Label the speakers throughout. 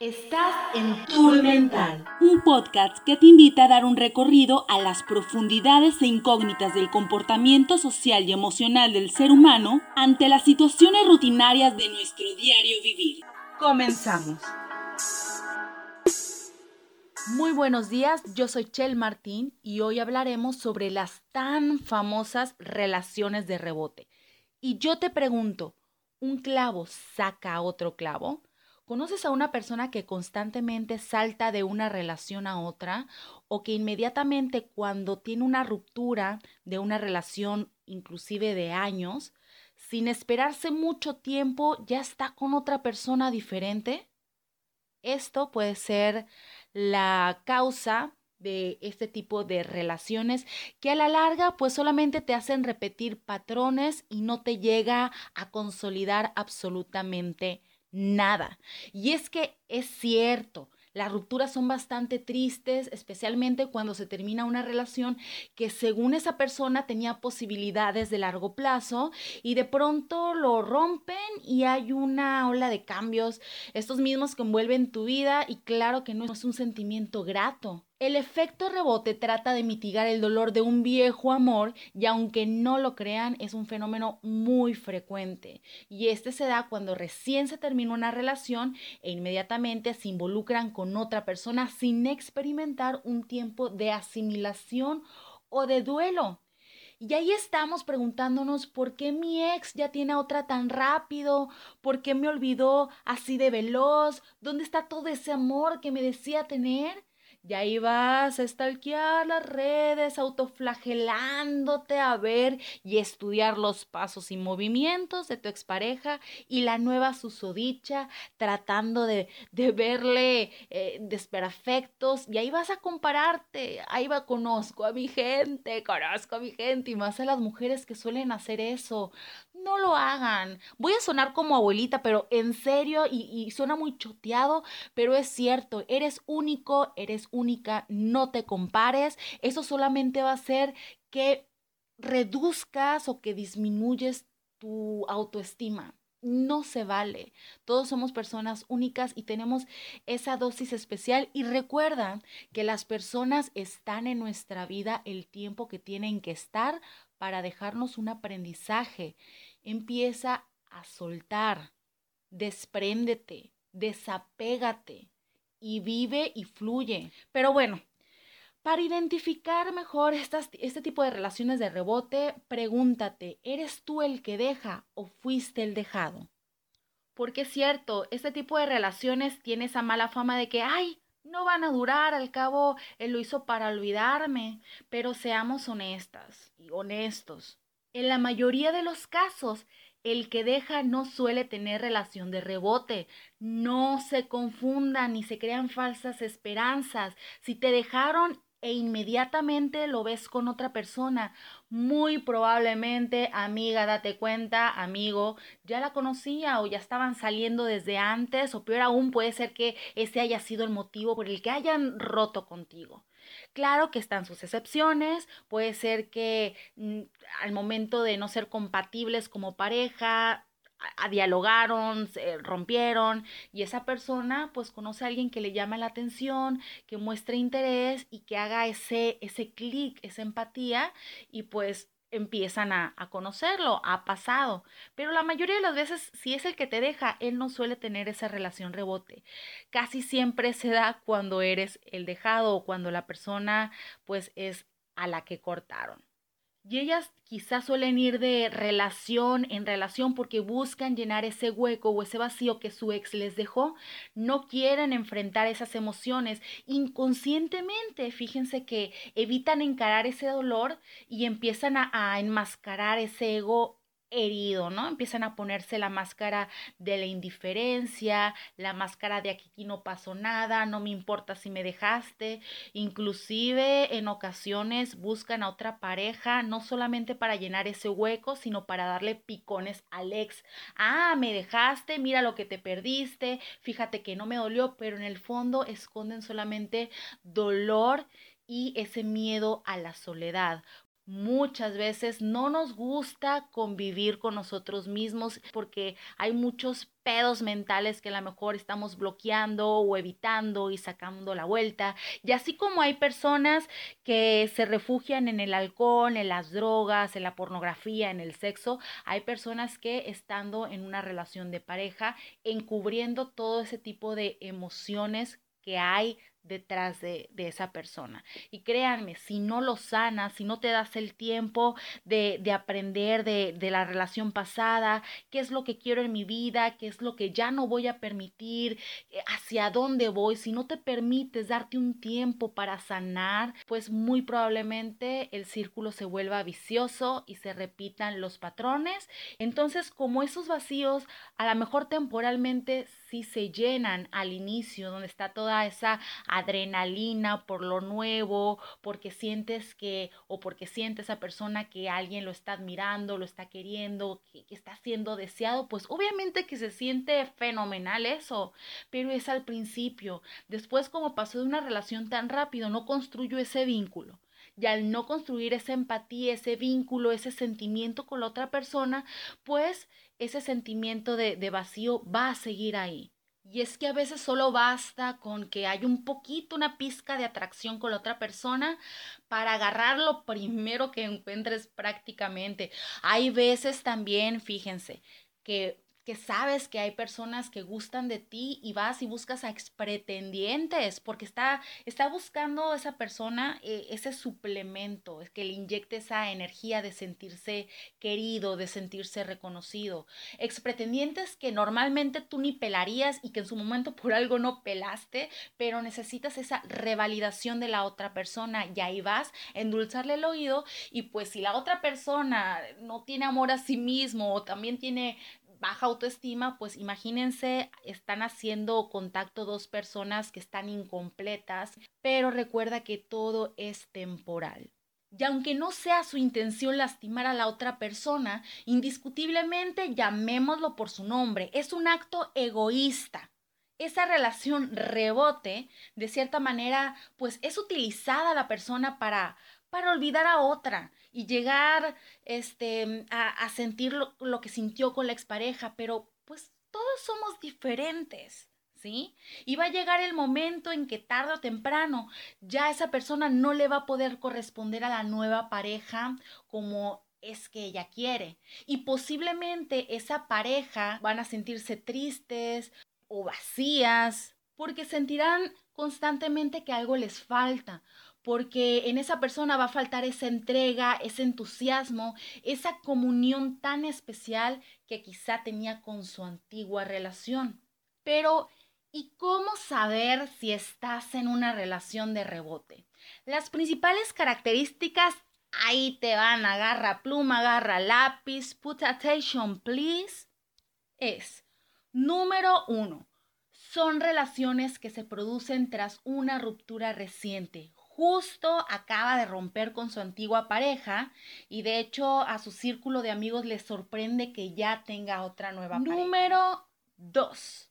Speaker 1: Estás en Tour Mental, un podcast que te invita a dar un recorrido a las profundidades e incógnitas del comportamiento social y emocional del ser humano ante las situaciones rutinarias de nuestro diario vivir. Comenzamos. Muy buenos días, yo soy Chel Martín y hoy hablaremos sobre las tan famosas relaciones de rebote. Y yo te pregunto, ¿un clavo saca a otro clavo? ¿Conoces a una persona que constantemente salta de una relación a otra o que inmediatamente cuando tiene una ruptura de una relación inclusive de años, sin esperarse mucho tiempo ya está con otra persona diferente? Esto puede ser la causa de este tipo de relaciones que a la larga pues solamente te hacen repetir patrones y no te llega a consolidar absolutamente nada. Y es que es cierto, las rupturas son bastante tristes, especialmente cuando se termina una relación que según esa persona tenía posibilidades de largo plazo y de pronto lo rompen y hay una ola de cambios, estos mismos que envuelven tu vida y claro que no es un sentimiento grato. El efecto rebote trata de mitigar el dolor de un viejo amor y aunque no lo crean es un fenómeno muy frecuente y este se da cuando recién se termina una relación e inmediatamente se involucran con otra persona sin experimentar un tiempo de asimilación o de duelo. Y ahí estamos preguntándonos por qué mi ex ya tiene otra tan rápido, por qué me olvidó así de veloz, dónde está todo ese amor que me decía tener. Y ahí vas a stalkear las redes, autoflagelándote a ver y estudiar los pasos y movimientos de tu expareja y la nueva susodicha, tratando de, de verle eh, desperfectos. Y ahí vas a compararte. Ahí va, conozco a mi gente, conozco a mi gente y más a las mujeres que suelen hacer eso no lo hagan. Voy a sonar como abuelita, pero en serio, y, y, suena muy choteado, pero es cierto, eres único, eres única, no te compares. Eso solamente va a hacer que reduzcas o que disminuyes tu autoestima. No se vale. Todos somos personas únicas y tenemos esa dosis especial. Y recuerda que las personas están en nuestra vida el tiempo que tienen que estar para dejarnos un aprendizaje Empieza a soltar, despréndete, desapégate y vive y fluye. Pero bueno, para identificar mejor este tipo de relaciones de rebote, pregúntate, ¿eres tú el que deja o fuiste el dejado? Porque es cierto, este tipo de relaciones tiene esa mala fama de que, ay, no van a durar, al cabo él lo hizo para olvidarme, pero seamos honestas y honestos. En la mayoría de los casos, el que deja no suele tener relación de rebote. No se confundan ni se crean falsas esperanzas. Si te dejaron e inmediatamente lo ves con otra persona, muy probablemente, amiga, date cuenta, amigo, ya la conocía o ya estaban saliendo desde antes o peor aún puede ser que ese haya sido el motivo por el que hayan roto contigo. Claro que están sus excepciones, puede ser que mm, al momento de no ser compatibles como pareja, a, dialogaron, se rompieron y esa persona pues conoce a alguien que le llama la atención, que muestre interés y que haga ese, ese clic, esa empatía y pues empiezan a, conocerlo, ha pasado. Pero la mayoría de las veces, si es el que te deja, él no suele tener esa relación rebote. Casi siempre se da cuando eres el dejado o cuando la persona pues es a la que cortaron. Y ellas quizás suelen ir de relación en relación porque buscan llenar ese hueco o ese vacío que su ex les dejó. No quieren enfrentar esas emociones inconscientemente. Fíjense que evitan encarar ese dolor y empiezan a, a enmascarar ese ego herido, ¿no? Empiezan a ponerse la máscara de la indiferencia, la máscara de aquí no pasó nada, no me importa si me dejaste, inclusive en ocasiones buscan a otra pareja, no solamente para llenar ese hueco, sino para darle picones al ex. Ah, me dejaste, mira lo que te perdiste, fíjate que no me dolió, pero en el fondo esconden solamente dolor y ese miedo a la soledad muchas veces no nos gusta convivir con nosotros mismos porque hay muchos pedos mentales que a lo mejor estamos bloqueando o evitando y sacando la vuelta. Y así como hay personas que se refugian en el alcohol, en las drogas, en la pornografía, en el sexo, hay personas que estando en una relación de pareja, encubriendo todo ese tipo de emociones que hay detrás de, esa persona. Y créanme, si no lo sanas, si no te das el tiempo de, aprender de, de, la relación pasada, qué es lo que quiero en mi vida, qué es lo que ya no voy a permitir, eh, hacia dónde voy, si no te permites darte un tiempo para sanar, pues muy probablemente el círculo se vuelva vicioso y se repitan los patrones. Entonces, como esos vacíos, a lo mejor temporalmente sí se llenan al inicio, donde está toda esa adrenalina por lo nuevo, porque sientes que, o porque siente esa persona que alguien lo está admirando, lo está queriendo, que, está siendo deseado, pues obviamente que se siente fenomenal eso, pero es al principio. Después, como pasó de una relación tan rápido, no construyo ese vínculo. Y al no construir esa empatía, ese vínculo, ese sentimiento con la otra persona, pues ese sentimiento de, de vacío va a seguir ahí. Y es que a veces solo basta con que haya un poquito, una pizca de atracción con la otra persona para agarrar lo primero que encuentres prácticamente. Hay veces también, fíjense, que que sabes que hay personas que gustan de ti y vas y buscas a expretendientes porque está, está buscando esa persona eh, ese suplemento, es que le inyecte esa energía de sentirse querido, de sentirse reconocido. Expretendientes que normalmente tú ni pelarías y que en su momento por algo no pelaste, pero necesitas esa revalidación de la otra persona y ahí vas endulzarle el oído y pues si la otra persona no tiene amor a sí mismo o también tiene baja autoestima, pues imagínense, están haciendo contacto dos personas que están incompletas, pero recuerda que todo es temporal. Y aunque no sea su intención lastimar a la otra persona, indiscutiblemente llamémoslo por su nombre, es un acto egoísta. Esa relación rebote, de cierta manera, pues es utilizada la persona para para olvidar a otra y llegar este, a, sentir lo, lo, que sintió con la expareja, pero pues todos somos diferentes. ¿Sí? Y va a llegar el momento en que tarde o temprano ya esa persona no le va a poder corresponder a la nueva pareja como es que ella quiere. Y posiblemente esa pareja van a sentirse tristes o vacías porque sentirán constantemente que algo les falta, porque en esa persona va a faltar esa entrega, ese entusiasmo, esa comunión tan especial que quizá tenía con su antigua relación. Pero, ¿y cómo saber si estás en una relación de rebote? Las principales características, ahí te van, agarra pluma, agarra lápiz, put attention please, es, número uno, son relaciones que se producen tras una ruptura reciente, justo acaba de romper con su antigua pareja y de hecho a su círculo de amigos les sorprende que ya tenga otra nueva pareja. Número 2.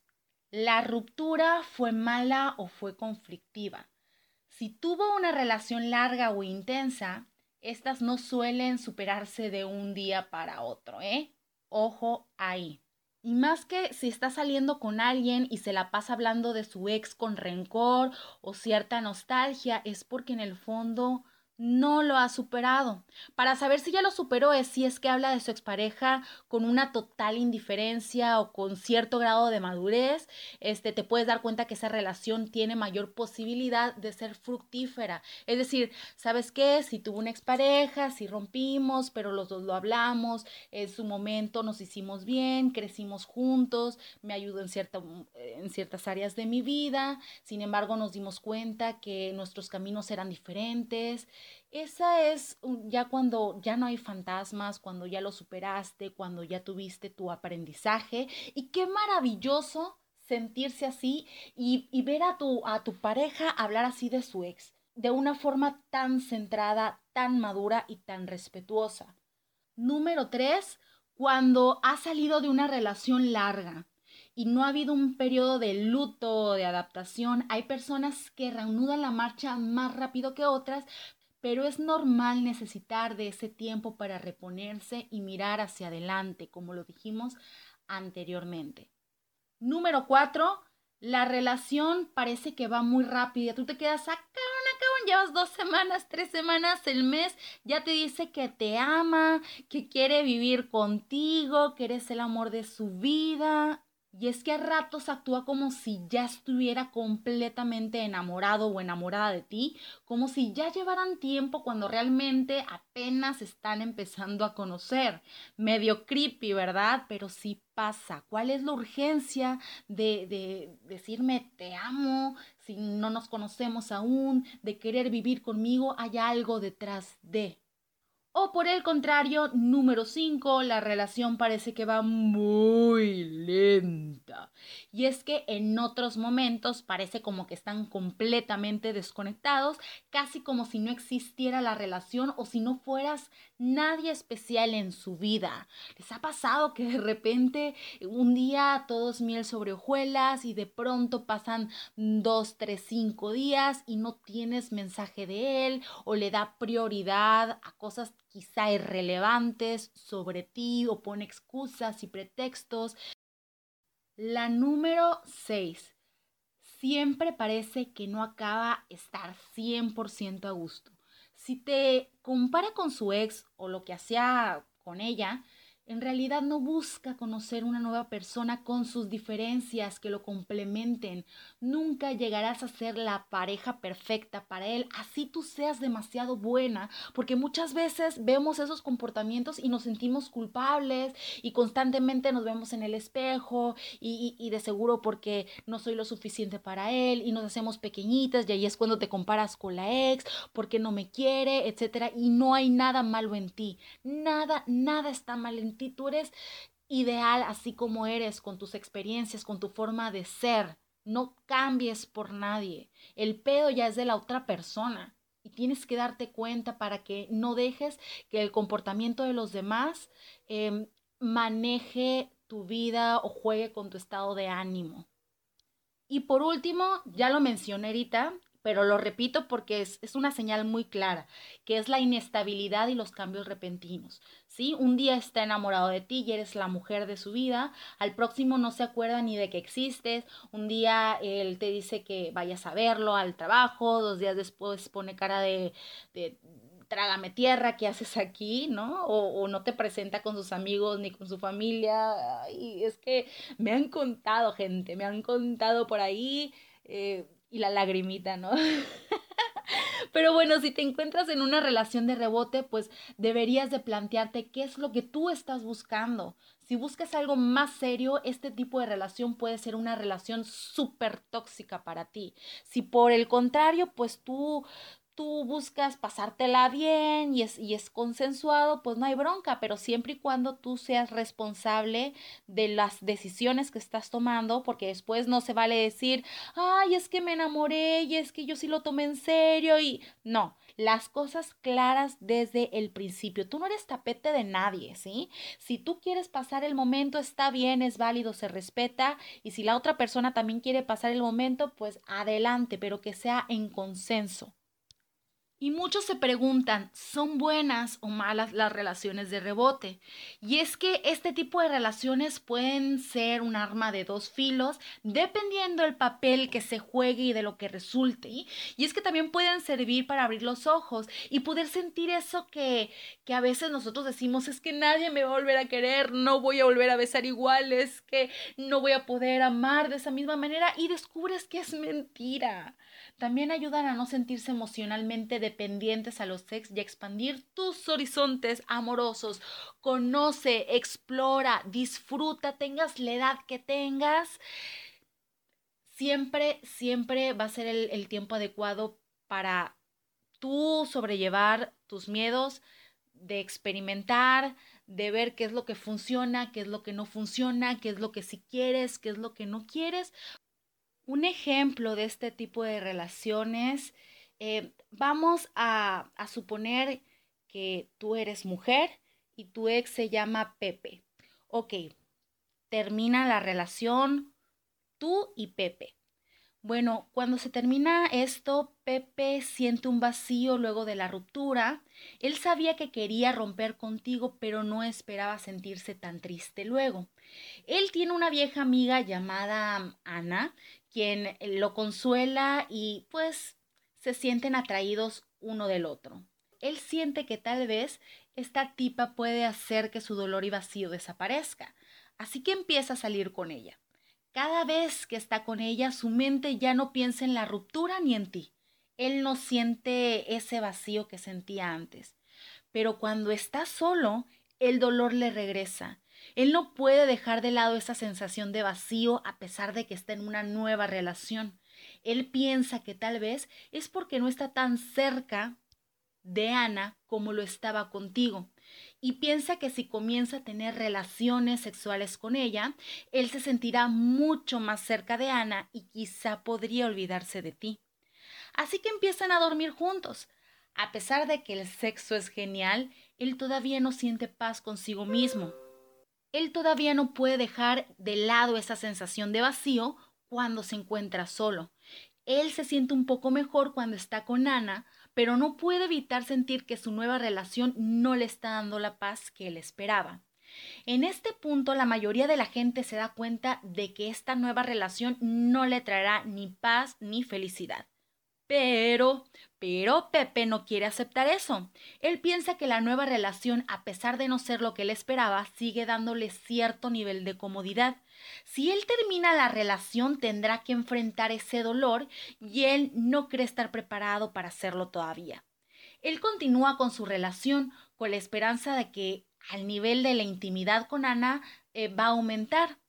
Speaker 1: La ruptura fue mala o fue conflictiva. Si tuvo una relación larga o intensa, estas no suelen superarse de un día para otro, ¿eh? Ojo ahí. Y más que si está saliendo con alguien y se la pasa hablando de su ex con rencor o cierta nostalgia, es porque en el fondo no lo ha superado. Para saber si ya lo superó es si es que habla de su expareja con una total indiferencia o con cierto grado de madurez, este te puedes dar cuenta que esa relación tiene mayor posibilidad de ser fructífera. Es decir, ¿sabes qué? Si tuvo una expareja, si rompimos, pero los dos lo hablamos, en su momento nos hicimos bien, crecimos juntos, me ayudó en, cierta, en ciertas áreas de mi vida, sin embargo nos dimos cuenta que nuestros caminos eran diferentes esa es ya cuando ya no hay fantasmas, cuando ya lo superaste, cuando ya tuviste tu aprendizaje. Y qué maravilloso sentirse así y, y ver a tu, a tu pareja hablar así de su ex, de una forma tan centrada, tan madura y tan respetuosa. Número tres, cuando ha salido de una relación larga y no ha habido un periodo de luto de adaptación, hay personas que reanudan la marcha más rápido que otras, pero es normal necesitar de ese tiempo para reponerse y mirar hacia adelante, como lo dijimos anteriormente. Número cuatro, la relación parece que va muy rápida. Tú te quedas, acá, acaban, llevas dos semanas, tres semanas, el mes, ya te dice que te ama, que quiere vivir contigo, que eres el amor de su vida. Y es que a ratos actúa como si ya estuviera completamente enamorado o enamorada de ti, como si ya llevaran tiempo cuando realmente apenas están empezando a conocer. Medio creepy, ¿verdad? Pero sí pasa. ¿Cuál es la urgencia de, de decirme te amo si no nos conocemos aún, de querer vivir conmigo? Hay algo detrás de. O por el contrario, número 5, la relación parece que va muy lenta. Y es que en otros momentos parece como que están completamente desconectados, casi como si no existiera la relación o si no fueras nadie especial en su vida. ¿Les ha pasado que de repente un día todos miel sobre hojuelas y de pronto pasan dos, tres, cinco días y no tienes mensaje de él o le da prioridad a cosas quizá irrelevantes sobre ti o pone excusas y pretextos. La número 6. Siempre parece que no acaba estar 100% a gusto. Si te compara con su ex o lo que hacía con ella, en realidad no busca conocer una nueva persona con sus diferencias que lo complementen. Nunca llegarás a ser la pareja perfecta para él, así tú seas demasiado buena, porque muchas veces vemos esos comportamientos y nos sentimos culpables y constantemente nos vemos en el espejo y, y, de seguro porque no soy lo suficiente para él y nos hacemos pequeñitas y ahí es cuando te comparas con la ex, porque no me quiere, etcétera, y no hay nada malo en ti. Nada, nada está mal en tú eres ideal así como eres, con tus experiencias, con tu forma de ser. No cambies por nadie. El pedo ya es de la otra persona. Y tienes que darte cuenta para que no dejes que el comportamiento de los demás em, maneje tu vida o juegue con tu estado de ánimo. Y por último, ya lo mencioné ahorita, pero lo repito porque es, es, una señal muy clara, que es la inestabilidad y los cambios repentinos. ¿sí? Un día está enamorado de ti y eres la mujer de su vida, al próximo no se acuerda ni de que existes, un día él te dice que vayas a verlo al trabajo, dos días después pone cara de, de trágame tierra, ¿qué haces aquí? ¿No? O, no te presenta con sus amigos ni con su familia. Ay, es que me han contado, gente, me han contado por ahí. Eh, y la lagrimita, ¿no? Pero bueno, si te encuentras en una relación de rebote, pues deberías de plantearte qué es lo que tú estás buscando. Si buscas algo más serio, este tipo de relación puede ser una relación súper tóxica para ti. Si por el contrario, pues tú tú buscas pasártela bien y es, y es consensuado, pues no hay bronca, pero siempre y cuando tú seas responsable de las decisiones que estás tomando, porque después no se vale decir, ay, es que me enamoré y es que yo sí lo tomé en serio y no, las cosas claras desde el principio. Tú no eres tapete de nadie, ¿sí? Si tú quieres pasar el momento, está bien, es válido, se respeta y si la otra persona también quiere pasar el momento, pues adelante, pero que sea en consenso. Y muchos se preguntan, ¿son buenas o malas las relaciones de rebote? Y es que este tipo de relaciones pueden ser un arma de dos filos dependiendo del papel que se juegue y de lo que resulte. Y es que también pueden servir para abrir los ojos y poder sentir eso que, que a veces nosotros decimos, es que nadie me va a volver a querer, no voy a volver a besar igual, es que no voy a poder amar de esa misma manera y descubres que es mentira. También ayudan a no sentirse emocionalmente dependientes a los ex y expandir tus horizontes amorosos. Conoce, explora, disfruta, tengas la edad que tengas. Siempre, siempre va a ser el, el tiempo adecuado para tú sobrellevar tus miedos, de experimentar, de ver qué es lo que funciona, qué es lo que no funciona, qué es lo que sí quieres, qué es lo que no quieres, un ejemplo de este tipo de relaciones, eh, vamos a, a suponer que tú eres mujer y tu ex se llama Pepe. Ok, termina la relación tú y Pepe. Bueno, cuando se termina esto, Pepe siente un vacío luego de la ruptura. Él sabía que quería romper contigo, pero no esperaba sentirse tan triste luego. Él tiene una vieja amiga llamada Ana, quien lo consuela y pues se sienten atraídos uno del otro. Él siente que tal vez esta tipa puede hacer que su dolor y vacío desaparezca, así que empieza a salir con ella. Cada vez que está con ella, su mente ya no piensa en la ruptura ni en ti. Él no siente ese vacío que sentía antes. Pero cuando está solo, el dolor le regresa. Él no puede dejar de lado esa sensación de vacío a pesar de que está en una nueva relación. Él piensa que tal vez es porque no está tan cerca de Ana como lo estaba contigo y piensa que si comienza a tener relaciones sexuales con ella, él se sentirá mucho más cerca de Ana y quizá podría olvidarse de ti. Así que empiezan a dormir juntos. A pesar de que el sexo es genial, él todavía no siente paz consigo mismo. Él todavía no puede dejar de lado esa sensación de vacío cuando se encuentra solo. Él se siente un poco mejor cuando está con Ana, pero no puede evitar sentir que su nueva relación no le está dando la paz que él esperaba. En este punto la mayoría de la gente se da cuenta de que esta nueva relación no le traerá ni paz ni felicidad. Pero, pero Pepe no quiere aceptar eso. Él piensa que la nueva relación, a pesar de no ser lo que él esperaba, sigue dándole cierto nivel de comodidad. Si él termina la relación, tendrá que enfrentar ese dolor y él no cree estar preparado para hacerlo todavía. Él continúa con su relación con la esperanza de que al nivel de la intimidad con Ana eh, va a aumentar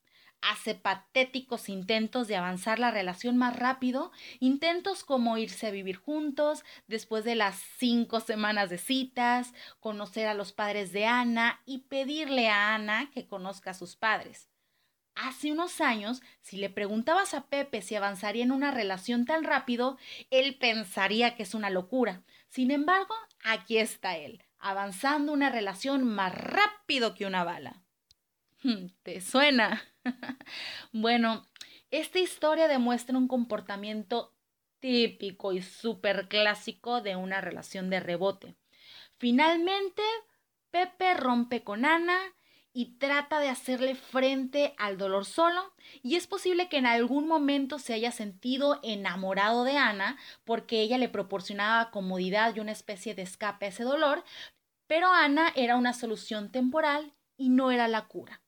Speaker 1: hace patéticos intentos de avanzar la relación más rápido, intentos como irse a vivir juntos después de las cinco semanas de citas, conocer a los padres de Ana y pedirle a Ana que conozca a sus padres. Hace unos años, si le preguntabas a Pepe si avanzaría en una relación tan rápido, él pensaría que es una locura. Sin embargo, aquí está él, avanzando una relación más rápido que una bala. ¿Te suena? bueno, esta historia demuestra un comportamiento típico y súper clásico de una relación de rebote. Finalmente, Pepe rompe con Ana y trata de hacerle frente al dolor solo y es posible que en algún momento se haya sentido enamorado de Ana porque ella le proporcionaba comodidad y una especie de escape a ese dolor, pero Ana era una solución temporal y no era la cura.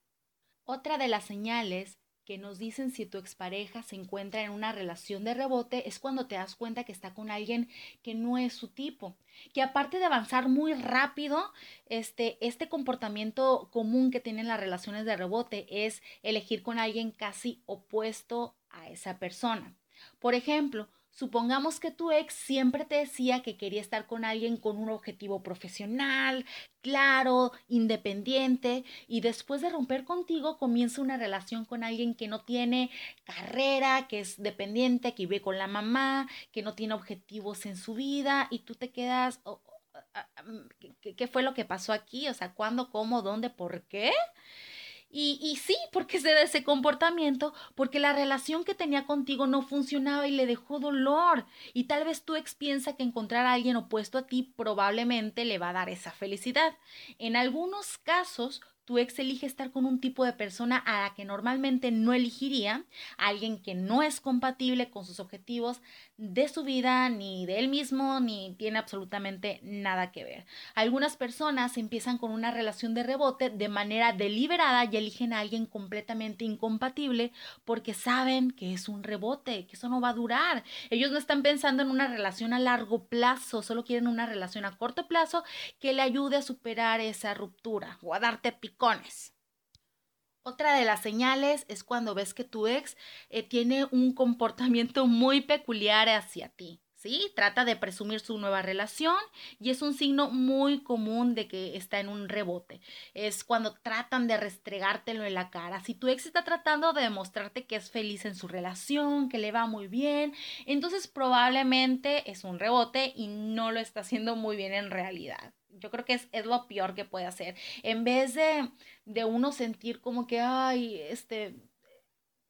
Speaker 1: Otra de las señales que nos dicen si tu expareja se encuentra en una relación de rebote es cuando te das cuenta que está con alguien que no es su tipo, que aparte de avanzar muy rápido, este, este comportamiento común que tienen las relaciones de rebote es elegir con alguien casi opuesto a esa persona. Por ejemplo, Supongamos que tu ex siempre te decía que quería estar con alguien con un objetivo profesional, claro, independiente, y después de romper contigo comienza una relación con alguien que no tiene carrera, que es dependiente, que vive con la mamá, que no tiene objetivos en su vida, y tú te quedas, oh, oh, ah, ah, mm, ¿qué, fue lo que pasó aquí? O sea, ¿cuándo, cómo, dónde, por qué? Y, sí, porque se da ese comportamiento, porque la relación que tenía contigo no funcionaba y le dejó dolor. Y tal vez tu ex piensa que encontrar a alguien opuesto a ti probablemente le va a dar esa felicidad. En algunos casos, tu ex elige estar con un tipo de persona a la que normalmente no elegiría, alguien que no es compatible con sus objetivos de su vida, ni de él mismo, ni tiene absolutamente nada que ver. Algunas personas empiezan con una relación de rebote de manera deliberada y eligen a alguien completamente incompatible porque saben que es un rebote, que eso no va a durar. Ellos no están pensando en una relación a largo plazo, solo quieren una relación a corto plazo que le ayude a superar esa ruptura o a darte pico otra de las señales es cuando ves que tu ex eh, tiene un comportamiento muy peculiar hacia ti. ¿Sí? Trata de presumir su nueva relación y es un signo muy común de que está en un rebote. Es cuando tratan de restregártelo en la cara. Si tu ex está tratando de demostrarte que es feliz en su relación, que le va muy bien, entonces probablemente es un rebote y no lo está haciendo muy bien en realidad yo creo que es, es, lo peor que puede hacer. En vez de, de uno sentir como que, ay, este,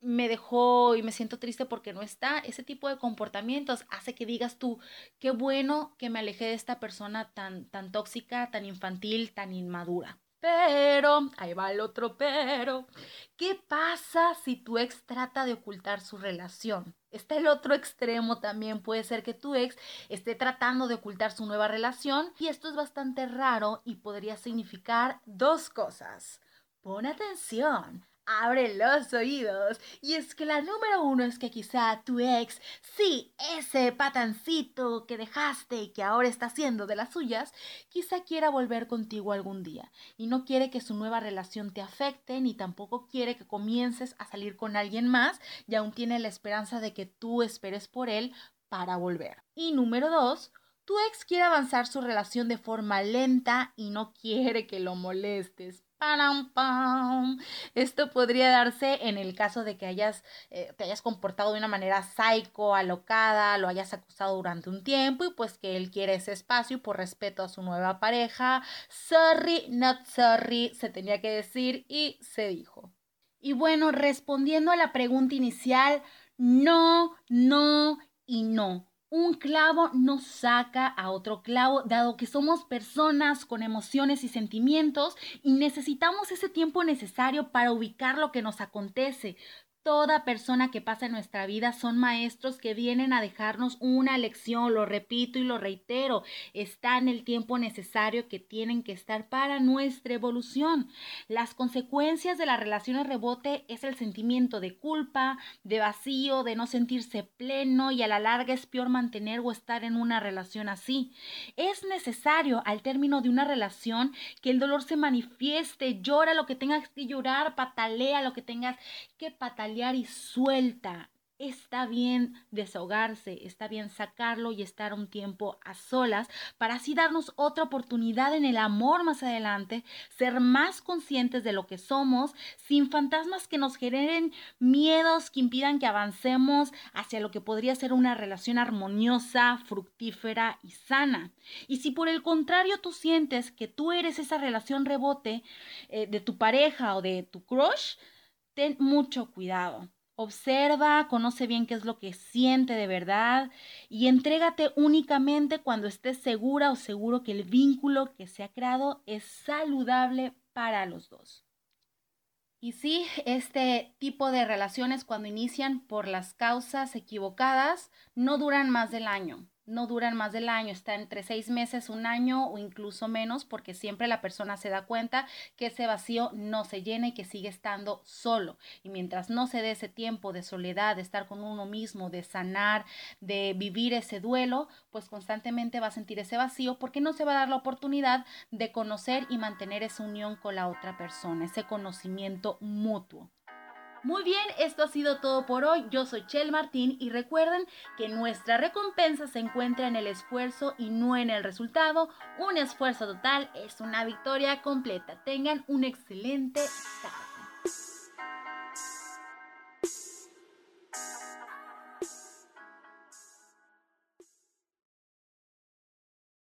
Speaker 1: me dejó y me siento triste porque no está. Ese tipo de comportamientos hace que digas tú, qué bueno que me alejé de esta persona tan, tan tóxica, tan infantil, tan inmadura. Pero, ahí va el otro pero. ¿Qué pasa si tu ex trata de ocultar su relación? Está el otro extremo también. Puede ser que tu ex esté tratando de ocultar su nueva relación y esto es bastante raro y podría significar dos cosas. Pon atención abre los oídos. Y es que la número uno es que quizá tu ex, sí, ese patancito que dejaste y que ahora está haciendo de las suyas, quizá quiera volver contigo algún día. Y no quiere que su nueva relación te afecte, ni tampoco quiere que comiences a salir con alguien más, y aún tiene la esperanza de que tú esperes por él para volver. Y número dos, tu ex quiere avanzar su relación de forma lenta y no quiere que lo molestes. ¡Pam, Esto podría darse en el caso de que hayas, eh, te hayas comportado de una manera psycho, alocada, lo hayas acusado durante un tiempo y pues que él quiere ese espacio por respeto a su nueva pareja. Sorry, not sorry, se tenía que decir y se dijo. Y bueno, respondiendo a la pregunta inicial, no, no y no. Un clavo no saca a otro clavo, dado que somos personas con emociones y sentimientos y necesitamos ese tiempo necesario para ubicar lo que nos acontece, Toda persona que pasa en nuestra vida son maestros que vienen a dejarnos una lección, lo repito y lo reitero, está en el tiempo necesario que tienen que estar para nuestra evolución. Las consecuencias de las relaciones rebote es el sentimiento de culpa, de vacío, de no sentirse pleno y a la larga es peor mantener o estar en una relación así. Es necesario al término de una relación que el dolor se manifieste, llora lo que tengas que llorar, patalea lo que tengas que patalear y suelta. Está bien desahogarse, está bien sacarlo y estar un tiempo a solas para así darnos otra oportunidad en el amor más adelante, ser más conscientes de lo que somos, sin fantasmas que nos generen miedos que impidan que avancemos hacia lo que podría ser una relación armoniosa, fructífera y sana. Y si por el contrario tú sientes que tú eres esa relación rebote eh, de tu pareja o de tu crush, ten mucho cuidado. Observa, conoce bien qué es lo que siente de verdad y entrégate únicamente cuando estés segura o seguro que el vínculo que se ha creado es saludable para los dos. Y sí, este tipo de relaciones cuando inician por las causas equivocadas no duran más del año no duran más del año, está entre seis meses, un año o incluso menos, porque siempre la persona se da cuenta que ese vacío no se llena y que sigue estando solo. Y mientras no se dé ese tiempo de soledad, de estar con uno mismo, de sanar, de vivir ese duelo, pues constantemente va a sentir ese vacío porque no se va a dar la oportunidad de conocer y mantener esa unión con la otra persona, ese conocimiento mutuo. Muy bien, esto ha sido todo por hoy. Yo soy Chel Martín y recuerden que nuestra recompensa se encuentra en el esfuerzo y no en el resultado. Un esfuerzo total es una victoria completa. Tengan un excelente día.